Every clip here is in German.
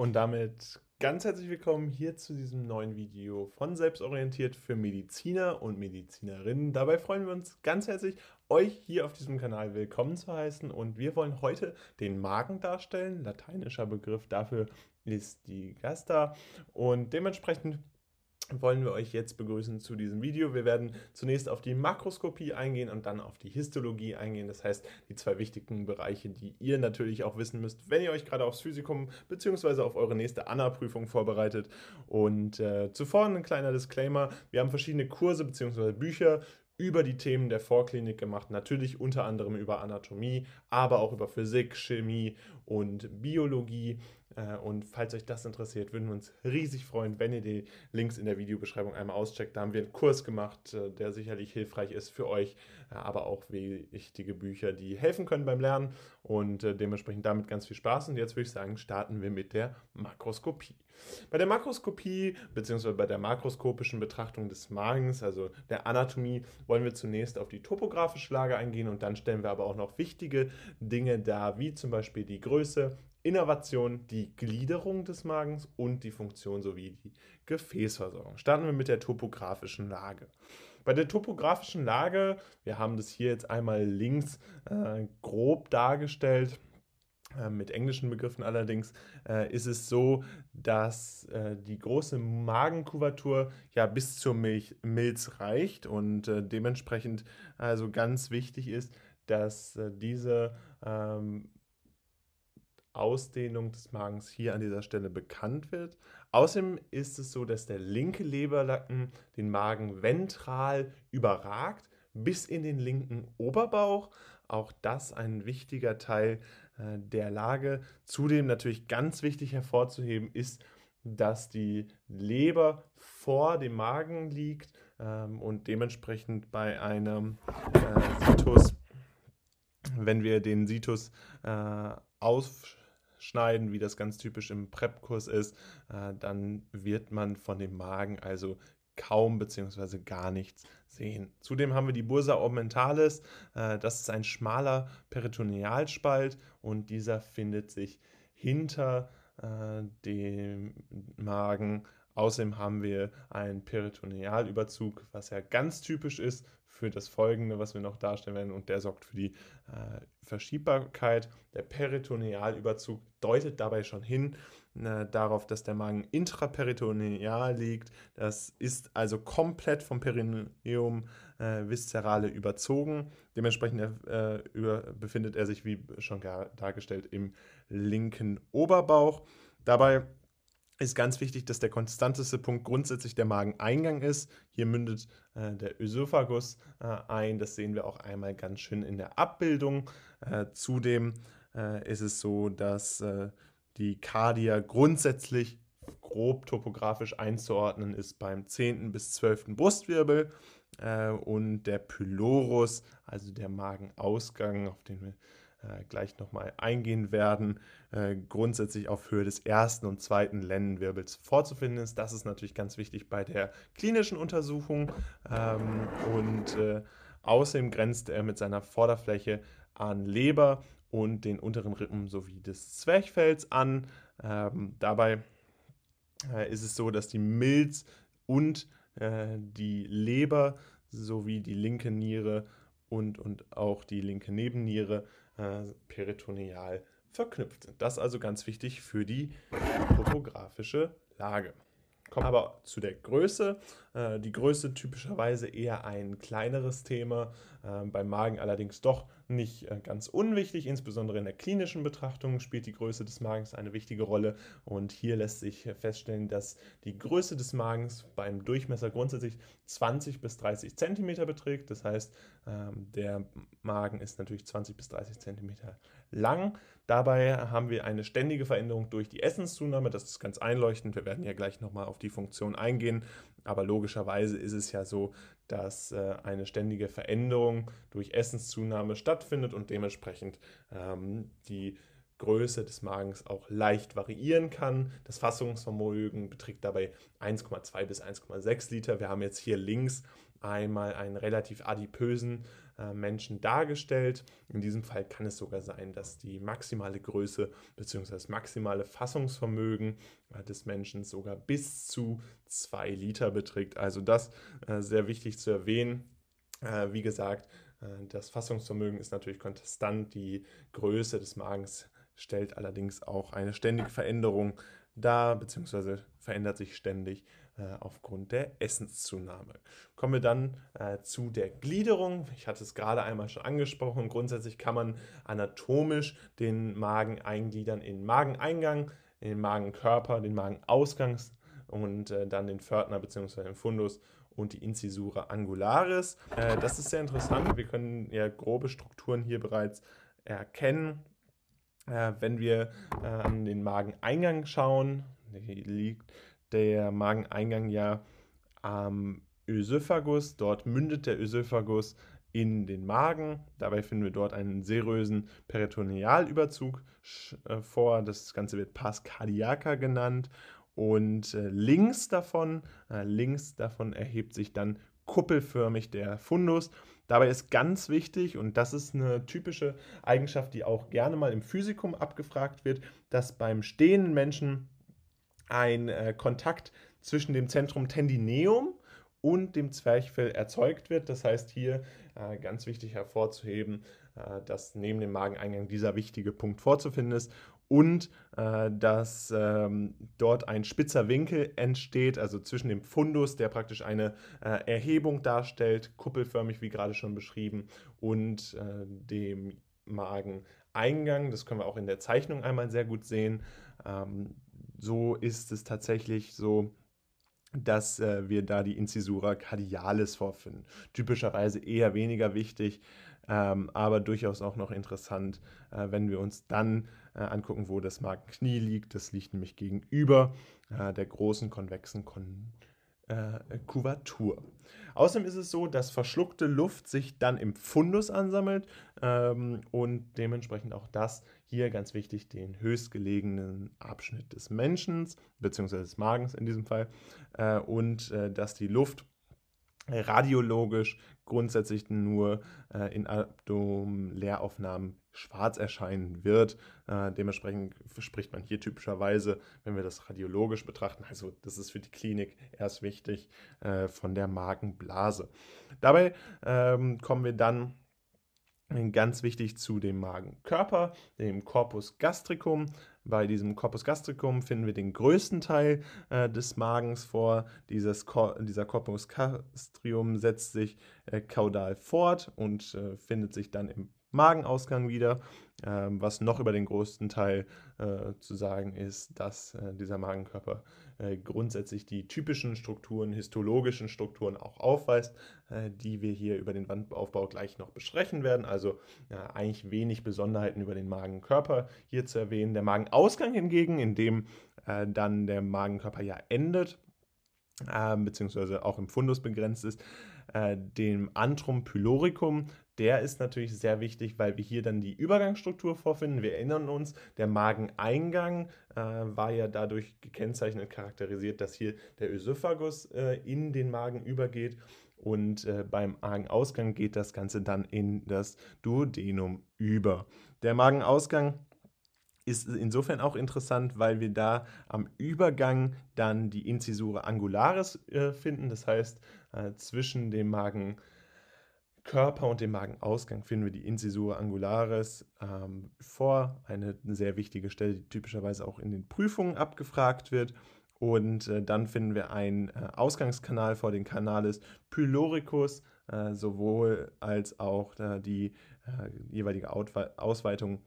Und damit ganz herzlich willkommen hier zu diesem neuen Video von Selbstorientiert für Mediziner und Medizinerinnen. Dabei freuen wir uns ganz herzlich, euch hier auf diesem Kanal willkommen zu heißen. Und wir wollen heute den Magen darstellen. Lateinischer Begriff dafür ist die Gasta. Und dementsprechend wollen wir euch jetzt begrüßen zu diesem Video. Wir werden zunächst auf die Makroskopie eingehen und dann auf die Histologie eingehen. Das heißt, die zwei wichtigen Bereiche, die ihr natürlich auch wissen müsst, wenn ihr euch gerade aufs Physikum bzw. auf eure nächste ANA-Prüfung vorbereitet. Und äh, zuvor ein kleiner Disclaimer. Wir haben verschiedene Kurse bzw. Bücher über die Themen der Vorklinik gemacht. Natürlich unter anderem über Anatomie, aber auch über Physik, Chemie und Biologie. Äh, und falls euch das interessiert, würden wir uns riesig freuen, wenn ihr die Links in der Videobeschreibung einmal auscheckt. Da haben wir einen Kurs gemacht, äh, der sicherlich hilfreich ist für euch, äh, aber auch wichtige Bücher, die helfen können beim Lernen und dementsprechend damit ganz viel Spaß. Und jetzt würde ich sagen, starten wir mit der Makroskopie. Bei der Makroskopie bzw. bei der makroskopischen Betrachtung des Magens, also der Anatomie, wollen wir zunächst auf die topografische Lage eingehen und dann stellen wir aber auch noch wichtige Dinge dar, wie zum Beispiel die Größe, Innervation, die Gliederung des Magens und die Funktion sowie die Gefäßversorgung. Starten wir mit der topografischen Lage. Bei der topografischen Lage, wir haben das hier jetzt einmal links äh, grob dargestellt, äh, mit englischen Begriffen allerdings, äh, ist es so, dass äh, die große Magenkuvertur ja bis zur Milch, Milz reicht und äh, dementsprechend also ganz wichtig ist, dass äh, diese ähm, Ausdehnung des Magens hier an dieser Stelle bekannt wird. Außerdem ist es so, dass der linke Leberlacken den Magen ventral überragt bis in den linken Oberbauch. Auch das ein wichtiger Teil äh, der Lage. Zudem natürlich ganz wichtig hervorzuheben ist, dass die Leber vor dem Magen liegt ähm, und dementsprechend bei einem äh, Situs, wenn wir den Situs äh, aus schneiden, wie das ganz typisch im Prep-Kurs ist, äh, dann wird man von dem Magen also kaum bzw. gar nichts sehen. Zudem haben wir die Bursa orbitalis, äh, das ist ein schmaler Peritonealspalt und dieser findet sich hinter äh, dem Magen. Außerdem haben wir einen Peritonealüberzug, was ja ganz typisch ist für das folgende, was wir noch darstellen werden, und der sorgt für die äh, Verschiebbarkeit. Der Peritonealüberzug deutet dabei schon hin äh, darauf, dass der Magen intraperitoneal liegt. Das ist also komplett vom Perineum äh, viszerale überzogen. Dementsprechend äh, über, befindet er sich, wie schon dargestellt, im linken Oberbauch. Dabei ist ganz wichtig, dass der konstanteste Punkt grundsätzlich der Mageneingang ist. Hier mündet äh, der Ösophagus äh, ein. Das sehen wir auch einmal ganz schön in der Abbildung. Äh, zudem äh, ist es so, dass äh, die Kardia grundsätzlich grob topografisch einzuordnen ist beim 10. bis 12. Brustwirbel äh, und der Pylorus, also der Magenausgang, auf den wir äh, gleich nochmal eingehen werden, äh, grundsätzlich auf Höhe des ersten und zweiten Lendenwirbels vorzufinden ist. Das ist natürlich ganz wichtig bei der klinischen Untersuchung ähm, und äh, außerdem grenzt er mit seiner Vorderfläche an Leber und den unteren Rippen sowie des Zwerchfells an. Ähm, dabei äh, ist es so, dass die Milz und äh, die Leber sowie die linke Niere und, und auch die linke Nebenniere äh, peritoneal verknüpft sind. Das ist also ganz wichtig für die topografische Lage. Kommen aber zu der Größe. Äh, die Größe typischerweise eher ein kleineres Thema, äh, beim Magen allerdings doch nicht äh, ganz unwichtig. Insbesondere in der klinischen Betrachtung spielt die Größe des Magens eine wichtige Rolle. Und hier lässt sich feststellen, dass die Größe des Magens beim Durchmesser grundsätzlich 20 bis 30 Zentimeter beträgt. Das heißt, ähm, der Magen ist natürlich 20 bis 30 Zentimeter lang. Dabei haben wir eine ständige Veränderung durch die Essenszunahme. Das ist ganz einleuchtend. Wir werden ja gleich nochmal auf die Funktion eingehen. Aber logischerweise ist es ja so, dass äh, eine ständige Veränderung durch Essenszunahme stattfindet und dementsprechend ähm, die Größe des Magens auch leicht variieren kann. Das Fassungsvermögen beträgt dabei 1,2 bis 1,6 Liter. Wir haben jetzt hier links einmal einen relativ adipösen äh, Menschen dargestellt. In diesem Fall kann es sogar sein, dass die maximale Größe bzw. das maximale Fassungsvermögen äh, des Menschen sogar bis zu 2 Liter beträgt. Also das äh, sehr wichtig zu erwähnen. Äh, wie gesagt, das Fassungsvermögen ist natürlich konstant. Die Größe des Magens stellt allerdings auch eine ständige Veränderung dar, beziehungsweise verändert sich ständig aufgrund der Essenszunahme. Kommen wir dann äh, zu der Gliederung. Ich hatte es gerade einmal schon angesprochen. Grundsätzlich kann man anatomisch den Magen eingliedern in Mageneingang, in den Magenkörper, den Magenausgang und äh, dann den Pförtner bzw. den Fundus und die Incisura angularis. Äh, das ist sehr interessant. Wir können ja grobe Strukturen hier bereits erkennen. Äh, wenn wir äh, an den Mageneingang schauen, liegt der Mageneingang ja am Ösophagus. Dort mündet der Ösophagus in den Magen. Dabei finden wir dort einen serösen Peritonealüberzug äh, vor. Das Ganze wird Pars cardiaca genannt. Und äh, links davon, äh, links davon erhebt sich dann kuppelförmig der Fundus. Dabei ist ganz wichtig, und das ist eine typische Eigenschaft, die auch gerne mal im Physikum abgefragt wird, dass beim stehenden Menschen ein äh, Kontakt zwischen dem Zentrum Tendineum und dem Zwerchfell erzeugt wird. Das heißt hier äh, ganz wichtig hervorzuheben, äh, dass neben dem Mageneingang dieser wichtige Punkt vorzufinden ist und äh, dass ähm, dort ein spitzer Winkel entsteht, also zwischen dem Fundus, der praktisch eine äh, Erhebung darstellt, kuppelförmig wie gerade schon beschrieben, und äh, dem Mageneingang. Das können wir auch in der Zeichnung einmal sehr gut sehen. Ähm, so ist es tatsächlich so, dass äh, wir da die Incisura cardialis vorfinden. Typischerweise eher weniger wichtig, ähm, aber durchaus auch noch interessant, äh, wenn wir uns dann äh, angucken, wo das Magenknie liegt. Das liegt nämlich gegenüber äh, der großen konvexen Kon äh, Kuvatur. Außerdem ist es so, dass verschluckte Luft sich dann im Fundus ansammelt ähm, und dementsprechend auch das hier ganz wichtig den höchstgelegenen Abschnitt des Menschen bzw. des Magens in diesem Fall äh, und äh, dass die Luft radiologisch grundsätzlich nur äh, in Abdomen-Leeraufnahmen schwarz erscheinen wird. Äh, dementsprechend spricht man hier typischerweise, wenn wir das radiologisch betrachten, also das ist für die Klinik erst wichtig, äh, von der Magenblase. Dabei ähm, kommen wir dann ganz wichtig zu dem Magenkörper, dem Corpus gastricum. Bei diesem Corpus gastricum finden wir den größten Teil äh, des Magens vor. Dieses Cor dieser Corpus gastrium setzt sich äh, kaudal fort und äh, findet sich dann im Magenausgang wieder. Ähm, was noch über den größten Teil äh, zu sagen ist, dass äh, dieser Magenkörper äh, grundsätzlich die typischen Strukturen, histologischen Strukturen auch aufweist, äh, die wir hier über den Wandaufbau gleich noch besprechen werden. Also eigentlich wenig Besonderheiten über den Magenkörper hier zu erwähnen. Der Magenausgang hingegen, in dem äh, dann der Magenkörper ja endet, ähm, beziehungsweise auch im Fundus begrenzt ist, äh, dem Antrum pyloricum. Der ist natürlich sehr wichtig, weil wir hier dann die Übergangsstruktur vorfinden. Wir erinnern uns, der Mageneingang äh, war ja dadurch gekennzeichnet, charakterisiert, dass hier der Ösophagus äh, in den Magen übergeht und äh, beim Magenausgang geht das Ganze dann in das Duodenum über. Der Magenausgang ist insofern auch interessant, weil wir da am Übergang dann die Incisura angularis äh, finden. Das heißt, äh, zwischen dem Magenkörper und dem Magenausgang finden wir die Incisura angularis ähm, vor. Eine sehr wichtige Stelle, die typischerweise auch in den Prüfungen abgefragt wird. Und äh, dann finden wir einen äh, Ausgangskanal vor den Canales pyloricus, äh, sowohl als auch äh, die jeweilige Ausweitung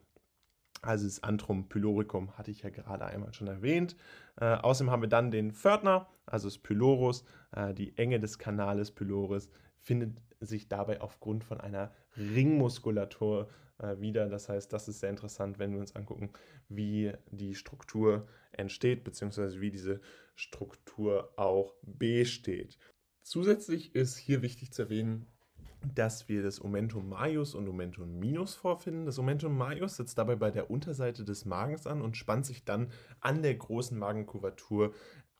also das Antrum pyloricum hatte ich ja gerade einmal schon erwähnt. Äh, außerdem haben wir dann den Pförtner, also das Pylorus. Äh, die Enge des Kanales pyloris findet sich dabei aufgrund von einer Ringmuskulatur äh, wieder. Das heißt, das ist sehr interessant, wenn wir uns angucken, wie die Struktur entsteht, beziehungsweise wie diese Struktur auch besteht. Zusätzlich ist hier wichtig zu erwähnen, dass wir das Omentum majus und Omentum minus vorfinden. Das Omentum majus sitzt dabei bei der Unterseite des Magens an und spannt sich dann an der großen Magenkuvertur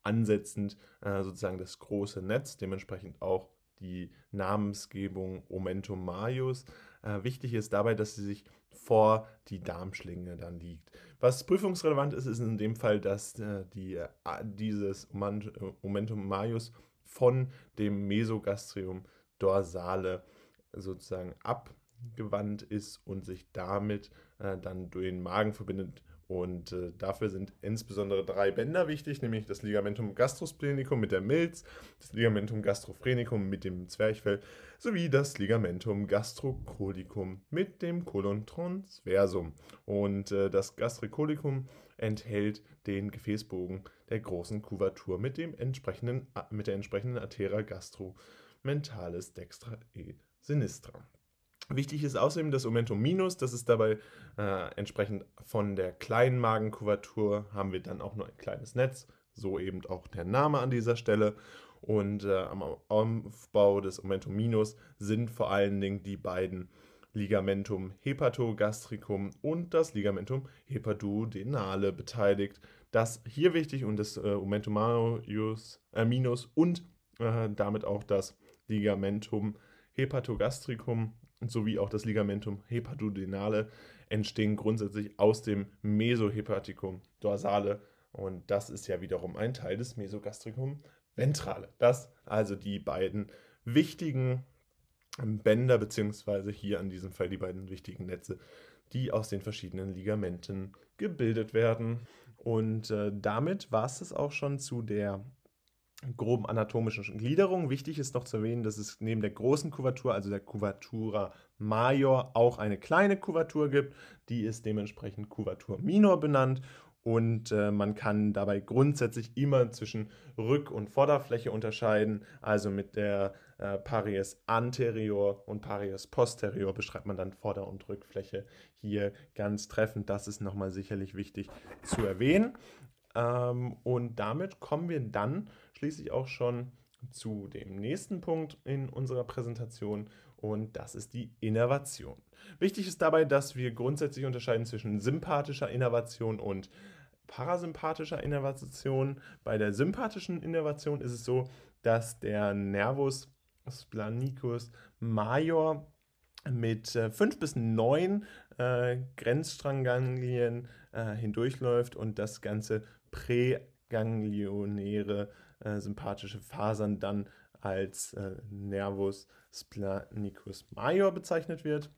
ansetzend äh, sozusagen das große Netz, dementsprechend auch die Namensgebung Omentum Majus. Äh, wichtig ist dabei, dass sie sich vor die Darmschlinge dann liegt. Was prüfungsrelevant ist, ist in dem Fall, dass äh, die, äh, dieses Omentum Majus von dem Mesogastrium dorsale sozusagen abgewandt ist und sich damit äh, dann durch den Magen verbindet und äh, dafür sind insbesondere drei Bänder wichtig, nämlich das Ligamentum gastrosplenicum mit der Milz, das Ligamentum gastrophrenicum mit dem Zwerchfell sowie das Ligamentum gastrocolicum mit dem Colon transversum. Und äh, das Gastricolicum enthält den Gefäßbogen der großen Kuvatur mit, dem entsprechenden, mit der entsprechenden Arteria gastromentalis dextra e sinistra. Wichtig ist außerdem das Omentum minus, das ist dabei äh, entsprechend von der kleinen Magenkuvertur haben wir dann auch nur ein kleines Netz, so eben auch der Name an dieser Stelle. Und äh, am Aufbau des Omentum minus sind vor allen Dingen die beiden Ligamentum hepatogastricum und das Ligamentum hepatodenale beteiligt. Das hier wichtig und das äh, Omentum minus, äh, minus und äh, damit auch das Ligamentum hepatogastricum sowie auch das Ligamentum hepatodenale entstehen grundsätzlich aus dem Mesohepatikum dorsale und das ist ja wiederum ein Teil des Mesogastricum ventrale. Das also die beiden wichtigen Bänder beziehungsweise hier an diesem Fall die beiden wichtigen Netze, die aus den verschiedenen Ligamenten gebildet werden. Und äh, damit war es auch schon zu der groben anatomischen Gliederung. Wichtig ist noch zu erwähnen, dass es neben der großen Kuvatur, also der Kuvatura major, auch eine kleine Kuvatur gibt. Die ist dementsprechend Kuvatur minor benannt und äh, man kann dabei grundsätzlich immer zwischen Rück- und Vorderfläche unterscheiden. Also mit der äh, Paries anterior und Paries posterior beschreibt man dann Vorder- und Rückfläche hier ganz treffend. Das ist nochmal sicherlich wichtig zu erwähnen. Ähm, und damit kommen wir dann schließlich auch schon zu dem nächsten Punkt in unserer Präsentation und das ist die Innervation. Wichtig ist dabei, dass wir grundsätzlich unterscheiden zwischen sympathischer Innervation und parasympathischer Innervation. Bei der sympathischen Innervation ist es so, dass der Nervus splanicus major mit 5 äh, bis 9 äh, Grenzstrangganglien äh, hindurchläuft und das Ganze präganglionäre äh, sympathische Fasern dann als äh, Nervus splanicus major bezeichnet wird.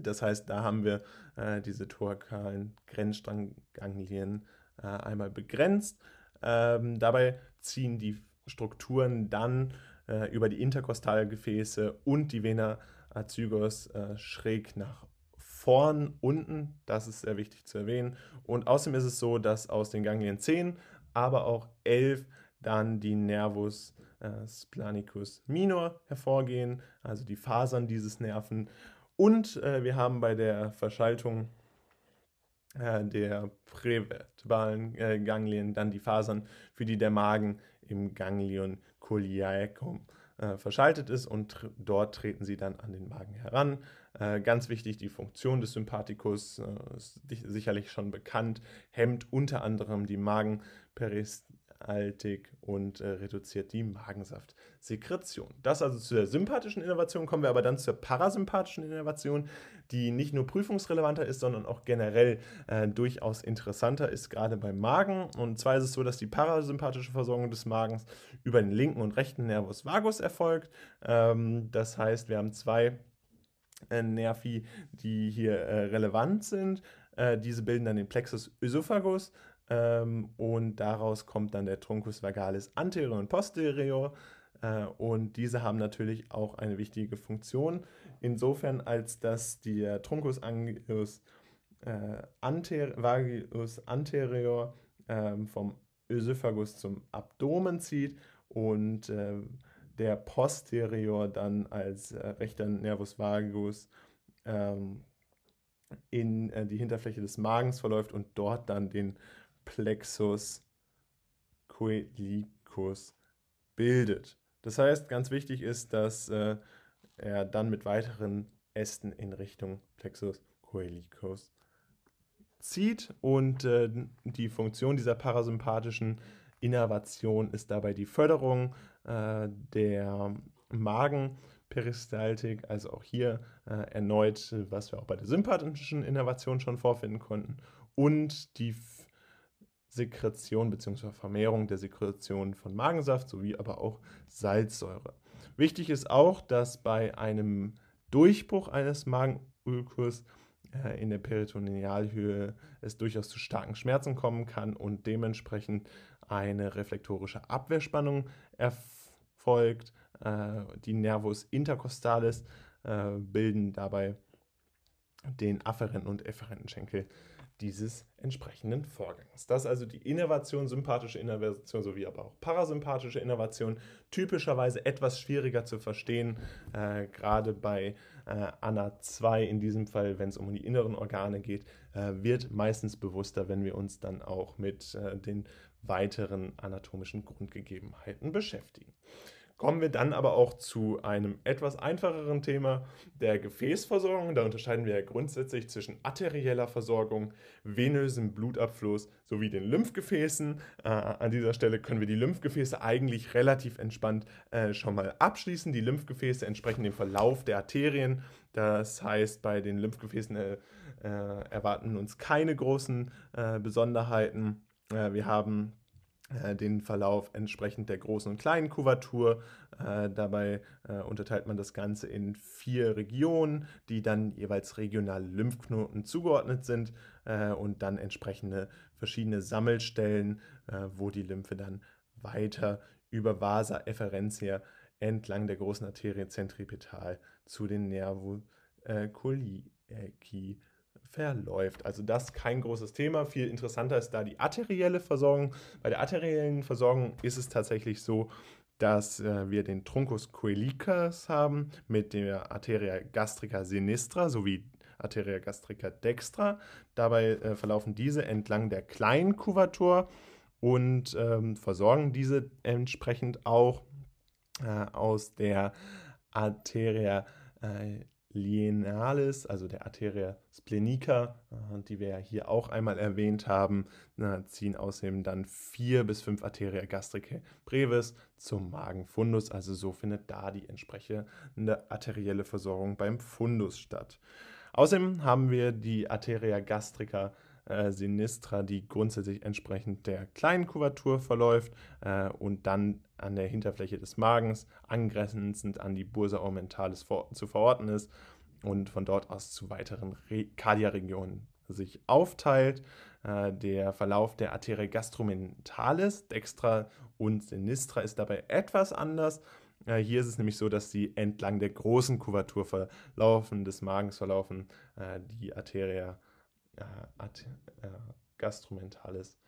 Das heißt, da haben wir äh, diese thoracalen Grenzstrangganglien äh, einmal begrenzt. Ähm, dabei ziehen die Strukturen dann äh, über die Interkostalgefäße und die Vena azygos schräg nach vorn, unten. Das ist sehr wichtig zu erwähnen. Und außerdem ist es so, dass aus den Ganglien 10, aber auch 11 dann die Nervus äh, splanicus minor hervorgehen, also die Fasern dieses Nerven. Und äh, wir haben bei der Verschaltung äh, der prävertebralen äh, Ganglien dann die Fasern, für die der Magen im Ganglion coliacum äh, verschaltet ist und tr dort treten sie dann an den Magen heran. Äh, ganz wichtig, die Funktion des Sympathikus äh, ist sicherlich schon bekannt, hemmt unter anderem die Magenperistaltik und äh, reduziert die Magensaftsekretion. Das also zur sympathischen Innovation. Kommen wir aber dann zur parasympathischen Innovation, die nicht nur prüfungsrelevanter ist, sondern auch generell äh, durchaus interessanter ist, gerade beim Magen. Und zwar ist es so, dass die parasympathische Versorgung des Magens über den linken und rechten Nervus vagus erfolgt. Ähm, das heißt, wir haben zwei äh, Nervi, die hier äh, relevant sind. Äh, diese bilden dann den Plexus oesophagus ähm, und daraus kommt dann der Truncus vagalis anterior und posterior. Äh, und diese haben natürlich auch eine wichtige Funktion, insofern als dass der Truncus angius äh, anter vagus anterior ähm, vom Oesophagus zum Abdomen zieht und äh, der posterior dann als äh, rechter Nervus vagus ähm, in äh, die Hinterfläche des Magens verläuft und dort dann den Plexus coelicus bildet. Das heißt, ganz wichtig ist, dass äh, er dann mit weiteren Ästen in Richtung Plexus coelicus zieht und äh, die Funktion dieser parasympathischen Innervation ist dabei die Förderung äh, der Magenperistaltik, also auch hier äh, erneut, was wir auch bei der sympathischen Innervation schon vorfinden konnten, und die Sekretion bzw. Vermehrung der Sekretion von Magensaft sowie aber auch Salzsäure. Wichtig ist auch, dass bei einem Durchbruch eines Magenulkus äh, in der Peritonealhöhe es durchaus zu starken Schmerzen kommen kann und dementsprechend eine reflektorische Abwehrspannung erfolgt. Äh, die Nervus intercostalis äh, bilden dabei den afferenten und efferenten Schenkel dieses entsprechenden Vorgangs. Das ist also die Innervation, sympathische Innervation sowie aber auch parasympathische Innervation. Typischerweise etwas schwieriger zu verstehen, äh, gerade bei äh, ANA 2 in diesem Fall, wenn es um die inneren Organe geht, äh, wird meistens bewusster, wenn wir uns dann auch mit äh, den weiteren anatomischen Grundgegebenheiten beschäftigen. Kommen wir dann aber auch zu einem etwas einfacheren Thema der Gefäßversorgung. Da unterscheiden wir ja grundsätzlich zwischen arterieller Versorgung, venösem Blutabfluss sowie den Lymphgefäßen. Äh, an dieser Stelle können wir die Lymphgefäße eigentlich relativ entspannt äh, schon mal abschließen. Die Lymphgefäße entsprechen dem Verlauf der Arterien. Das heißt, bei den Lymphgefäßen äh, äh erwarten uns keine großen äh, Besonderheiten. Äh, wir haben den Verlauf entsprechend der großen und kleinen Kuvatur. Äh, dabei äh, unterteilt man das Ganze in vier Regionen, die dann jeweils regionale Lymphknoten zugeordnet sind äh, und dann entsprechende verschiedene Sammelstellen, äh, wo die Lymphe dann weiter über Vasa efferentia entlang der großen Arterie zentripetal zu den Nervuli verläuft. Also das kein großes Thema. Viel interessanter ist da die arterielle Versorgung. Bei der arteriellen Versorgung ist es tatsächlich so, dass äh, wir den Truncus coelicus haben mit der Arteria gastrica sinistra sowie Arteria gastrica dextra. Dabei äh, verlaufen diese entlang der kleinen Kuvatur und ähm, versorgen diese entsprechend auch äh, aus der Arteria äh, lienalis, also der Arteria splenica, äh, die wir ja hier auch einmal erwähnt haben, ziehen außerdem dann vier bis fünf Arteria gastricae brevis zum Magenfundus. Also so findet da die entsprechende arterielle Versorgung beim Fundus statt. Außerdem haben wir die Arteria gastrica äh, sinistra, die grundsätzlich entsprechend der kleinen Kuvatur verläuft äh, und dann an der Hinterfläche des Magens angrenzend an die Bursa augmentalis vor, zu verorten ist und von dort aus zu weiteren Kardia-Regionen sich aufteilt. Äh, der Verlauf der Arteria gastromentalis, dextra und sinistra, ist dabei etwas anders. Äh, hier ist es nämlich so, dass sie entlang der großen Kuvatur verlaufen, des Magens verlaufen, äh, die Arteria äh, Gastromentalis,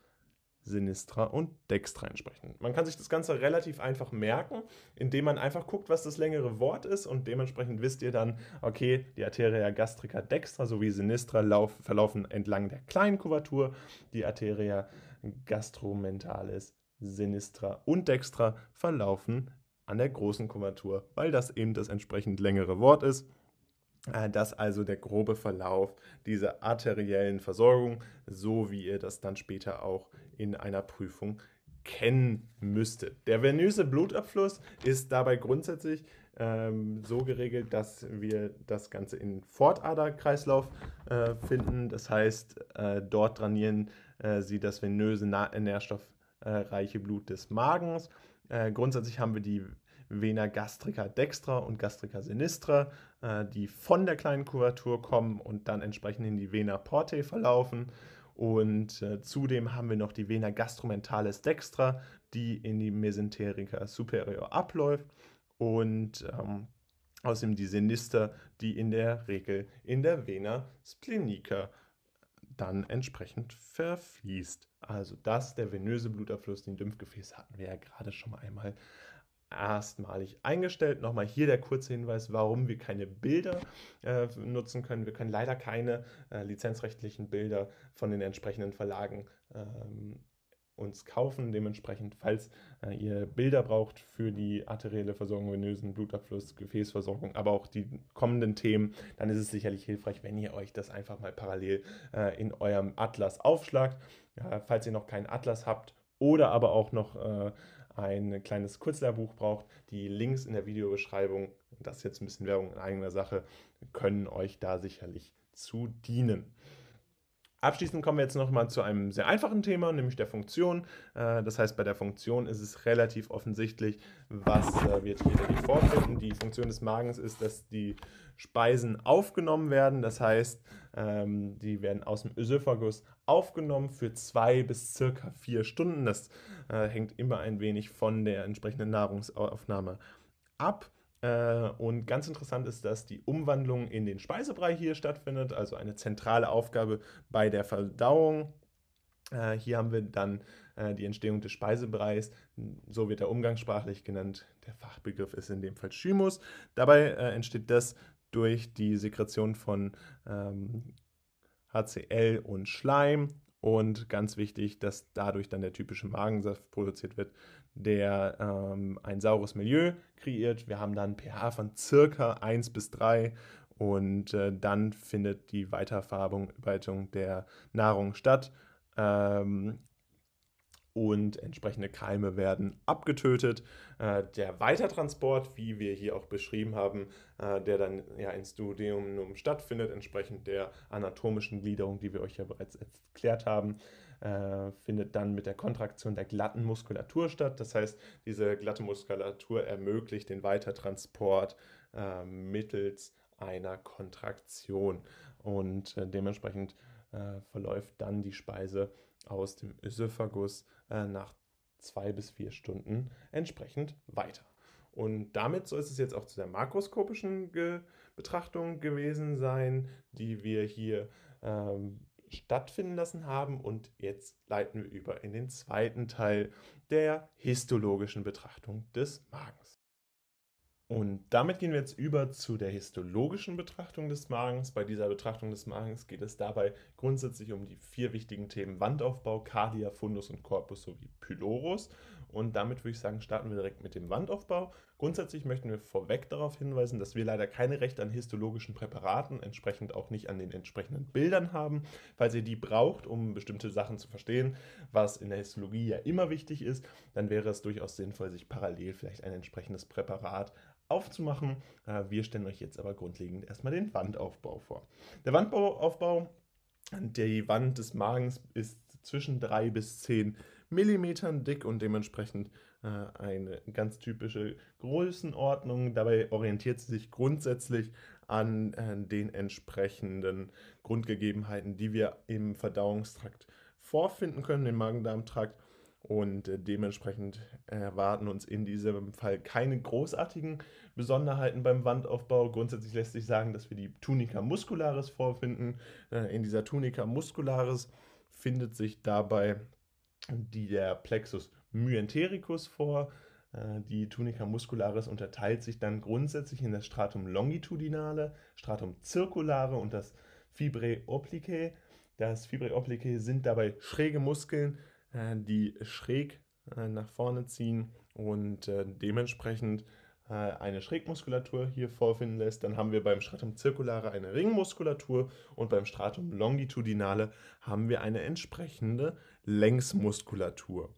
Sinistra und Dextra entsprechend. Man kann sich das Ganze relativ einfach merken, indem man einfach guckt, was das längere Wort ist und dementsprechend wisst ihr dann, okay, die Arteria gastrica dextra sowie Sinistra lauf, verlaufen entlang der kleinen Kuvatur, die Arteria gastromentalis, Sinistra und Dextra verlaufen an der großen Kuvatur, weil das eben das entsprechend längere Wort ist. Äh, das also der grobe Verlauf dieser arteriellen Versorgung, so wie ihr das dann später auch in einer Prüfung kennen müsstet. Der venöse Blutabfluss ist dabei grundsätzlich ähm, so geregelt, dass wir das Ganze in Fortaderkreislauf äh, finden. Das heißt, äh, dort trainieren äh, sie das venöse nährstoffreiche Blut des Magens. Äh, grundsätzlich haben wir die Vena gastrica dextra und gastrica sinistra, äh, die von der kleinen Kuvatur kommen und dann entsprechend in die Vena portae verlaufen. Und äh, zudem haben wir noch die Vena gastromentalis dextra, die in die Mesenterica superior abläuft. Und ähm, außerdem die Sinister, die in der Regel in der Vena splenica dann entsprechend verfließt. Also das, der venöse Blutabfluss, den Lymphgefäß hatten wir ja gerade schon mal einmal erstmalig eingestellt. Nochmal hier der kurze Hinweis, warum wir keine Bilder äh, nutzen können. Wir können leider keine äh, lizenzrechtlichen Bilder von den entsprechenden Verlagen ähm, uns kaufen. Dementsprechend, falls äh, ihr Bilder braucht für die arterielle Versorgung, venösen Blutabfluss, Gefäßversorgung, aber auch die kommenden Themen, dann ist es sicherlich hilfreich, wenn ihr euch das einfach mal parallel äh, in eurem Atlas aufschlagt. falls ihr noch keinen Atlas habt oder aber auch noch äh, ein kleines Kurzlehrbuch braucht, die Links in der Videobeschreibung, das ist jetzt ein bisschen Werbung in eigener Sache, können euch da sicherlich zu dienen. Abschließend kommen wir jetzt noch mal zu einem sehr einfachen Thema, nämlich der Funktion. Äh, das heißt, bei der Funktion ist es relativ offensichtlich, was äh, wir hier vorfinden. Die Funktion des Magens ist, dass die Speisen aufgenommen werden. Das heißt, ähm, die werden aus dem Ösophagus aufgenommen für zwei bis circa vier Stunden. Das äh, hängt immer ein wenig von der entsprechenden Nahrungsaufnahme ab. Äh, und ganz interessant ist, dass die Umwandlung in den Speisebrei hier stattfindet, also eine zentrale Aufgabe bei der Verdauung. Äh, hier haben wir dann äh, die Entstehung des Speisebreis, so wird er umgangssprachlich genannt. Der Fachbegriff ist in dem Fall Chymus. Dabei entsteht das durch die Sekretion von ähm, HCl und Schleim und ganz wichtig, dass dadurch dann der typische Magensaft produziert wird, der ähm, ein saures Milieu kreiert. Wir haben dann pH von circa 1 bis 3 und äh, dann findet die Weiterverarbeitung der Nahrung statt. Ähm, und entsprechende Keime werden abgetötet. Äh, der Weitertransport, wie wir hier auch beschrieben haben, äh, der dann ja ins Duodenum stattfindet, entsprechend der anatomischen Gliederung, die wir euch ja bereits erklärt haben, äh, findet dann mit der Kontraktion der glatten Muskulatur statt. Das heißt, diese glatte Muskulatur ermöglicht den Weitertransport mittels einer Kontraktion und dementsprechend verläuft dann die Speise aus dem Ösophagus äh, nach zwei bis vier Stunden entsprechend weiter. Und damit soll es jetzt auch zu der makroskopischen Ge Betrachtung gewesen sein, die wir hier ähm, stattfinden lassen haben. Und jetzt leiten wir über in den zweiten Teil der histologischen Betrachtung des Magens. Und damit gehen wir jetzt über zu der histologischen Betrachtung des Magens. Bei dieser Betrachtung des Magens geht es dabei grundsätzlich um die vier wichtigen Themen Wandaufbau, Cardia, Fundus und Corpus sowie Pylorus. Und damit würde ich sagen, starten wir direkt mit dem Wandaufbau. Grundsätzlich möchten wir vorweg darauf hinweisen, dass wir leider keine Rechte an histologischen Präparaten, entsprechend auch nicht an den entsprechenden Bildern haben. Falls ihr die braucht, um bestimmte Sachen zu verstehen, was in der Histologie ja immer wichtig ist, dann wäre es durchaus sinnvoll, sich parallel vielleicht ein entsprechendes Präparat aufzumachen. Äh, wir stellen euch jetzt aber grundlegend erstmal den Wandaufbau vor. Der Wandaufbau, die Wand des Magens ist zwischen 3 bis 10 Millimetern dick und dementsprechend äh, eine ganz typische Größenordnung. Dabei orientiert sie sich grundsätzlich an äh, den entsprechenden Grundgegebenheiten, die wir im Verdauungstrakt vorfinden können, im Magen-Darm-Trakt. Und äh, dementsprechend erwarten uns in diesem Fall keine großartigen Besonderheiten beim Wandaufbau. Grundsätzlich lässt sich sagen, dass wir die Tunica muscularis vorfinden. Äh, in dieser Tunica muscularis findet sich dabei der Plexus myentericus vor. Äh, die Tunica muscularis unterteilt sich dann grundsätzlich in das Stratum longitudinale, Stratum circulare und das Fibrae oblique. Das Fibrae oblique sind dabei schräge Muskeln, äh, die schräg äh, nach vorne ziehen und äh, dementsprechend eine Schrägmuskulatur hier vorfinden lässt. Dann haben wir beim Stratum circulare eine Ringmuskulatur und beim Stratum longitudinale haben wir eine entsprechende Längsmuskulatur.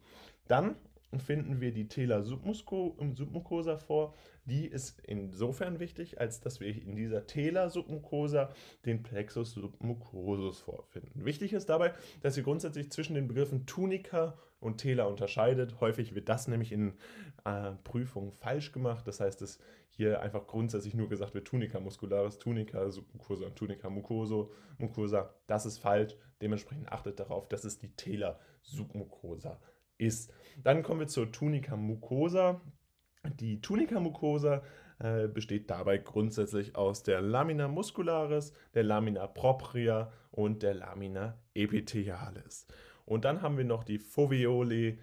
Dann finden wir die Tela submucosa vor, die ist insofern wichtig, als dass wir in dieser Tela submucosa den Plexus submucosus vorfinden. Wichtig ist dabei, dass ihr grundsätzlich zwischen den Begriffen Tunica und Tela unterscheidet. Häufig wird das nämlich in äh, Prüfungen falsch gemacht. Das heißt, dass hier einfach grundsätzlich nur gesagt wird Tunica muscularis, Tunica submucosa und Tunica mucoso, mucosa. Das ist falsch. Dementsprechend achtet darauf, dass es die Tela submucosa ist. Dann kommen wir zur Tunica mucosa. Die Tunica mucosa äh, besteht dabei grundsätzlich aus der Lamina muscularis, der Lamina propria und der Lamina epithelialis. Und dann haben wir noch die Foveolae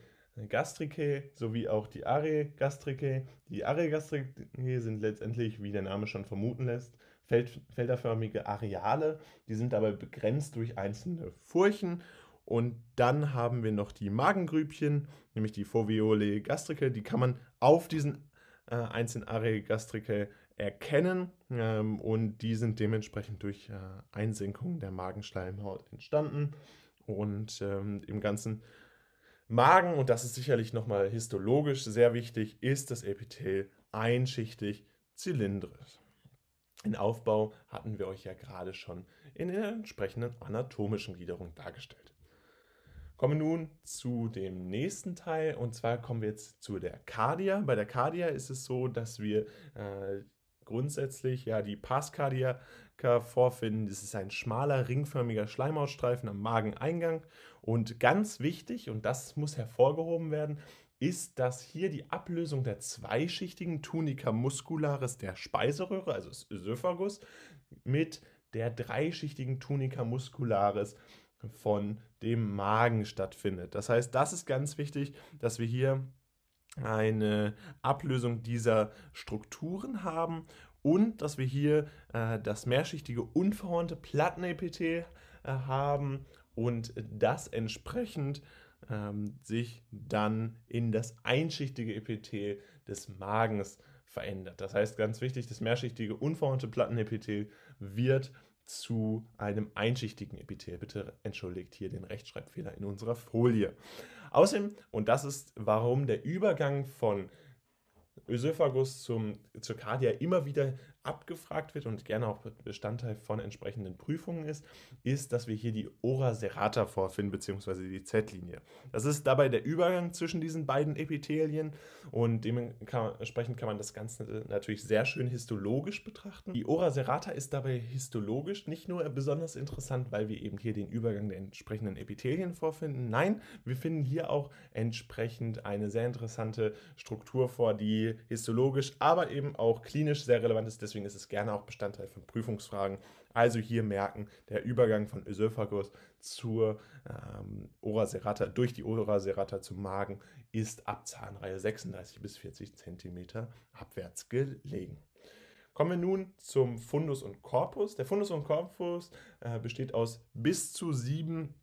gastricae sowie auch die Are gastricae. Die Are gastricae sind letztendlich, wie der Name schon vermuten lässt, feld felderförmige Areale. Die sind dabei begrenzt durch einzelne Furchen und dann haben wir noch die Magengrübchen, nämlich die Foveolae gastricae. Die kann man auf diesen äh, einzelnen Areae gastricae erkennen ähm, und die sind dementsprechend durch äh, Einsenkung der Magenschleimhaut entstanden. Und ähm, im Ganzen Magen, und das ist sicherlich nochmal histologisch sehr wichtig, ist das Epithel einschichtig zylindrisch. Den Aufbau hatten wir euch ja gerade schon in der entsprechenden anatomischen Gliederung dargestellt. Kommen wir nun zu dem nächsten Teil und zwar kommen wir jetzt zu der Cardia. Bei der Cardia ist es so, dass wir äh, grundsätzlich ja die Pascardiaca vorfinden. Das ist ein schmaler, ringförmiger Schleimhautstreifen am Mageneingang. Und ganz wichtig, und das muss hervorgehoben werden, ist, dass hier die Ablösung der zweischichtigen Tunica muscularis der Speiseröhre, also des Ösophagus, mit der dreischichtigen Tunica muscularis von dem Magen stattfindet. Das heißt, das ist ganz wichtig, dass wir hier eine Ablösung dieser Strukturen haben und dass wir hier äh, das mehrschichtige unverhornte Plattenepithel äh, haben und das entsprechend ähm, sich dann in das einschichtige Epithel des Magens verändert. Das heißt, ganz wichtig, das mehrschichtige unverhornte Plattenepithel wird zu einem einschichtigen Epithel. Bitte entschuldigt hier den Rechtschreibfehler in unserer Folie. Außerdem, und das ist, warum der Übergang von Ösophagus zum, zur Cardia immer wieder abgefragt wird und gerne auch Bestandteil von entsprechenden Prüfungen ist, ist, dass wir hier die Ora serrata vorfinden, beziehungsweise die Z-Linie. Das ist dabei der Übergang zwischen diesen beiden Epithelien und dementsprechend kann man das Ganze natürlich sehr schön histologisch betrachten. Die Ora serrata ist dabei histologisch nicht nur besonders interessant, weil wir eben hier den Übergang der entsprechenden Epithelien vorfinden. Nein, wir finden hier auch entsprechend eine sehr interessante Struktur vor, die histologisch, aber eben auch klinisch sehr relevant ist. Deswegen ist es gerne auch Bestandteil von Prüfungsfragen. Also hier merken, der Übergang von Ösophagus zur ähm, Ora serrata, durch die Ora serrata zum Magen ist ab Zahnreihe 36 bis 40 cm abwärts gelegen. Kommen wir nun zum Fundus und Korpus. Der Fundus und Korpus äh, besteht aus bis zu sieben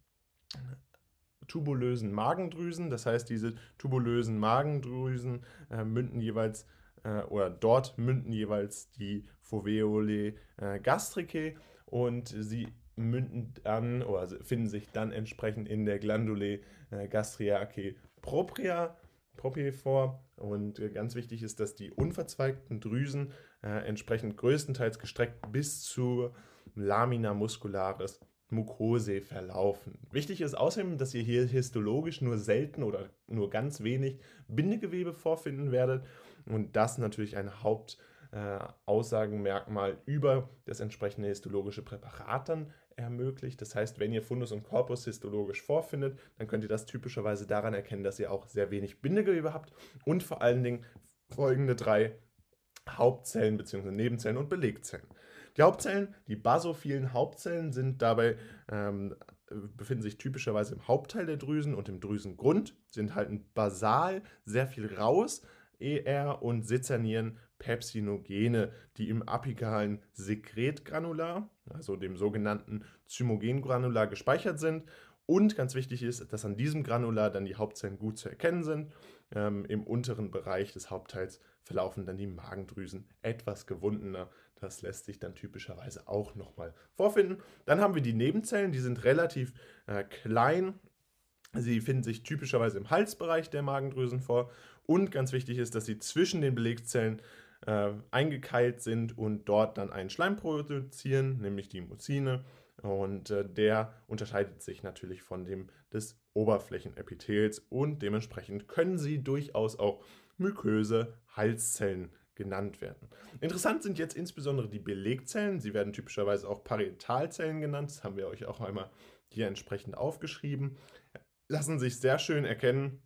tubulösen Magendrüsen. Das heißt, diese tubulösen Magendrüsen äh, münden jeweils äh, oder dort münden jeweils die Foveolae äh, gastricae und sie münden dann oder finden sich dann entsprechend in der Glandulae äh, gastriacae propria, propria vor. Und äh, ganz wichtig ist, dass die unverzweigten Drüsen äh, entsprechend größtenteils gestreckt bis zur Lamina muscularis Mucosae verlaufen. Wichtig ist außerdem, dass ihr hier histologisch nur selten oder nur ganz wenig Bindegewebe vorfinden werdet und das natürlich ein Hauptaussagenmerkmal äh, über das entsprechende histologische Präparat dann ermöglicht. Das heißt, wenn ihr Fundus und Korpus histologisch vorfindet, dann könnt ihr das typischerweise daran erkennen, dass ihr auch sehr wenig Bindegewebe habt und vor allen Dingen folgende drei Hauptzellen bzw. Nebenzellen und Belegzellen. Die Hauptzellen, die basophilen Hauptzellen, sind dabei ähm, befinden sich typischerweise im Hauptteil der Drüsen und im Drüsengrund. Sie enthalten basal sehr viel raus, ER und sezernieren Pepsinogene, die im apikalen Sekretgranular, also dem sogenannten Zymogengranular, gespeichert sind. Und ganz wichtig ist, dass an diesem Granular dann die Hauptzellen gut zu erkennen sind. Ähm, Im unteren Bereich des Hauptteils verlaufen dann die Magendrüsen etwas gewundener. Das lässt sich dann typischerweise auch nochmal vorfinden. Dann haben wir die Nebenzellen, die sind relativ äh, klein. Sie finden sich typischerweise im Halsbereich der Magendrüsen vor. Und ganz wichtig ist, dass sie zwischen den Belegzellen äh, eingekeilt sind und dort dann einen Schleim produzieren, nämlich die Mucine. Und äh, der unterscheidet sich natürlich von dem des Oberflächenepithels und dementsprechend können sie durchaus auch muköse Halszellen genannt werden. Interessant sind jetzt insbesondere die Belegzellen. Sie werden typischerweise auch Parietalzellen genannt. Das haben wir euch auch einmal hier entsprechend aufgeschrieben. Lassen sich sehr schön erkennen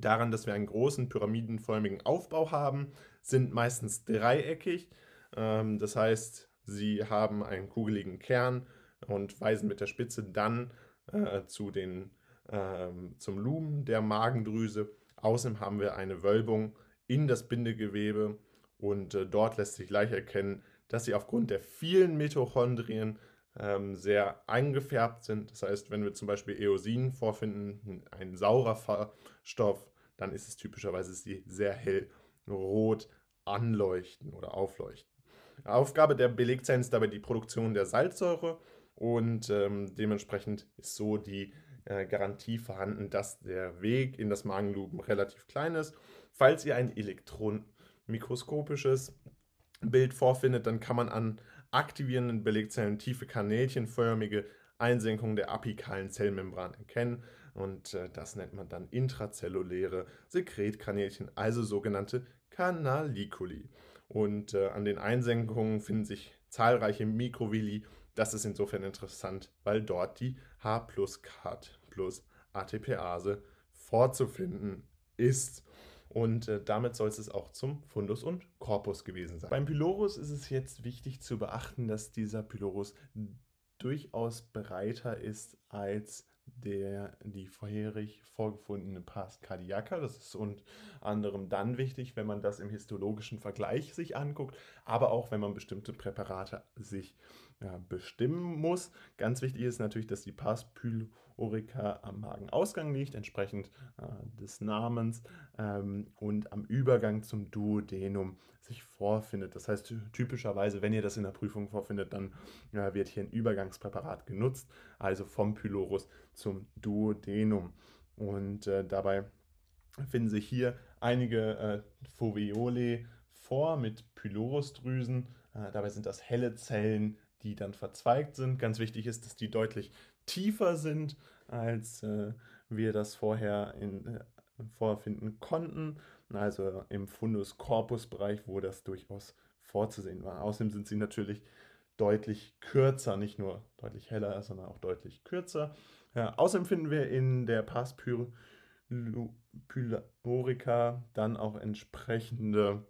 daran, dass wir einen großen pyramidenförmigen Aufbau haben, sind meistens dreieckig. Ähm, das heißt, sie haben einen kugeligen Kern und weisen mit der Spitze dann äh, zu den, äh, zum Lumen der Magendrüse. Außerdem haben wir eine Wölbung in das Bindegewebe und äh, dort lässt sich gleich erkennen, dass sie aufgrund der vielen Mitochondrien ähm, sehr eingefärbt sind. Das heißt, wenn wir zum Beispiel Eosin vorfinden, ein saurer Stoff, dann ist es typischerweise sie sehr hell rot anleuchten oder aufleuchten. Aufgabe der Belegzellen ist dabei die Produktion der Salzsäure und ähm, dementsprechend ist so die äh, Garantie vorhanden, dass der Weg in das Magenluben relativ klein ist. Falls ihr ein elektronenmikroskopisches Bild vorfindet, dann kann man an aktivierenden Belegzellen tiefe kanälchenförmige Einsenkung der apikalen Zellmembran erkennen. Und äh, das nennt man dann intrazelluläre Sekretkanälchen, also sogenannte Canaliculi. Und äh, an den Einsenkungen finden sich zahlreiche Mikrovilli. Das ist insofern interessant, weil dort die H plus CAT plus ATPase vorzufinden ist. Und äh, damit soll es auch zum Fundus und Korpus gewesen sein. Beim Pylorus ist es jetzt wichtig zu beachten, dass dieser Pylorus durchaus breiter ist als der, die vorherig vorgefundene Pars cardiaca. Das ist unter anderem dann wichtig, wenn man das im histologischen Vergleich sich anguckt, aber auch wenn man bestimmte Präparate sich ja, bestimmen muss. Ganz wichtig ist natürlich, dass die Pars pylorica am Magenausgang liegt, entsprechend äh, des Namens ähm, und am Übergang zum Duodenum sich vorfindet. Das heißt, typischerweise, wenn ihr das in der Prüfung vorfindet, dann äh, wird hier ein Übergangspräparat genutzt, also vom Pylorus zum Duodenum. Und äh, dabei finden sich hier einige äh, Foveole vor mit Pylorusdrüsen. Äh, dabei sind das helle Zellen, die dann verzweigt sind. Ganz wichtig ist, dass die deutlich tiefer sind, als äh, wir das vorher in, äh, vorfinden konnten. Also im Fundus-Corpus-Bereich, wo das durchaus vorzusehen war. Außerdem sind sie natürlich deutlich kürzer, nicht nur deutlich heller, sondern auch deutlich kürzer. Ja, außerdem finden wir in der Pars pylorica dann auch entsprechende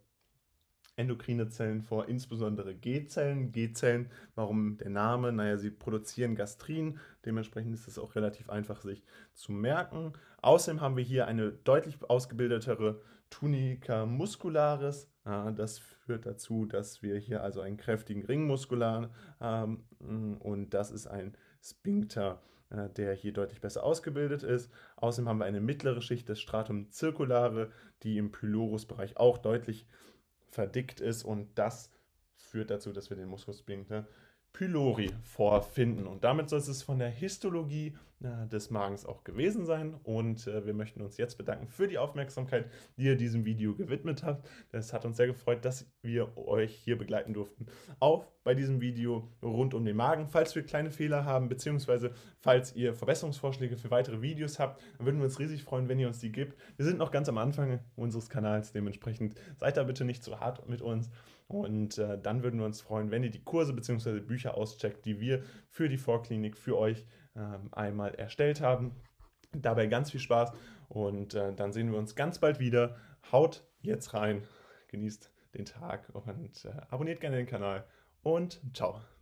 endokrine Zellen vor, insbesondere G-Zellen. G-Zellen, warum der Name? Naja, sie produzieren Gastrin, dementsprechend ist es auch relativ einfach sich zu merken. Außerdem haben wir hier eine deutlich ausgebildetere Tunica muscularis. Das führt dazu, dass wir hier also einen kräftigen Ringmuskular haben und das ist ein Sphincter äh, der hier deutlich besser ausgebildet ist. Außerdem haben wir eine mittlere Schicht des Stratum circulare, die im Pylorusbereich auch deutlich verdickt ist und das führt dazu, dass wir den Musculus sphincter pylori vorfinden. Und damit soll es von der Histologie äh, des Magens auch gewesen sein. Und äh, wir möchten uns jetzt bedanken für die Aufmerksamkeit, die ihr diesem Video gewidmet habt. Es hat uns sehr gefreut, dass wir euch hier begleiten durften. Auch bei diesem Video rund um den Magen. Falls wir kleine Fehler haben, beziehungsweise falls ihr Verbesserungsvorschläge für weitere Videos habt, dann würden wir uns riesig freuen, wenn ihr uns die gibt. Wir sind noch ganz am Anfang unseres Kanals, dementsprechend seid da bitte nicht zu hart mit uns. Und äh, dann würden wir uns freuen, wenn ihr die Kurse bzw. Bücher auscheckt, die wir für die Vorklinik für euch ähm, einmal erstellt haben. Dabei ganz viel Spaß und äh, dann sehen wir uns ganz bald wieder. Haut jetzt rein, genießt den Tag und äh, abonniert gerne den Kanal und ciao.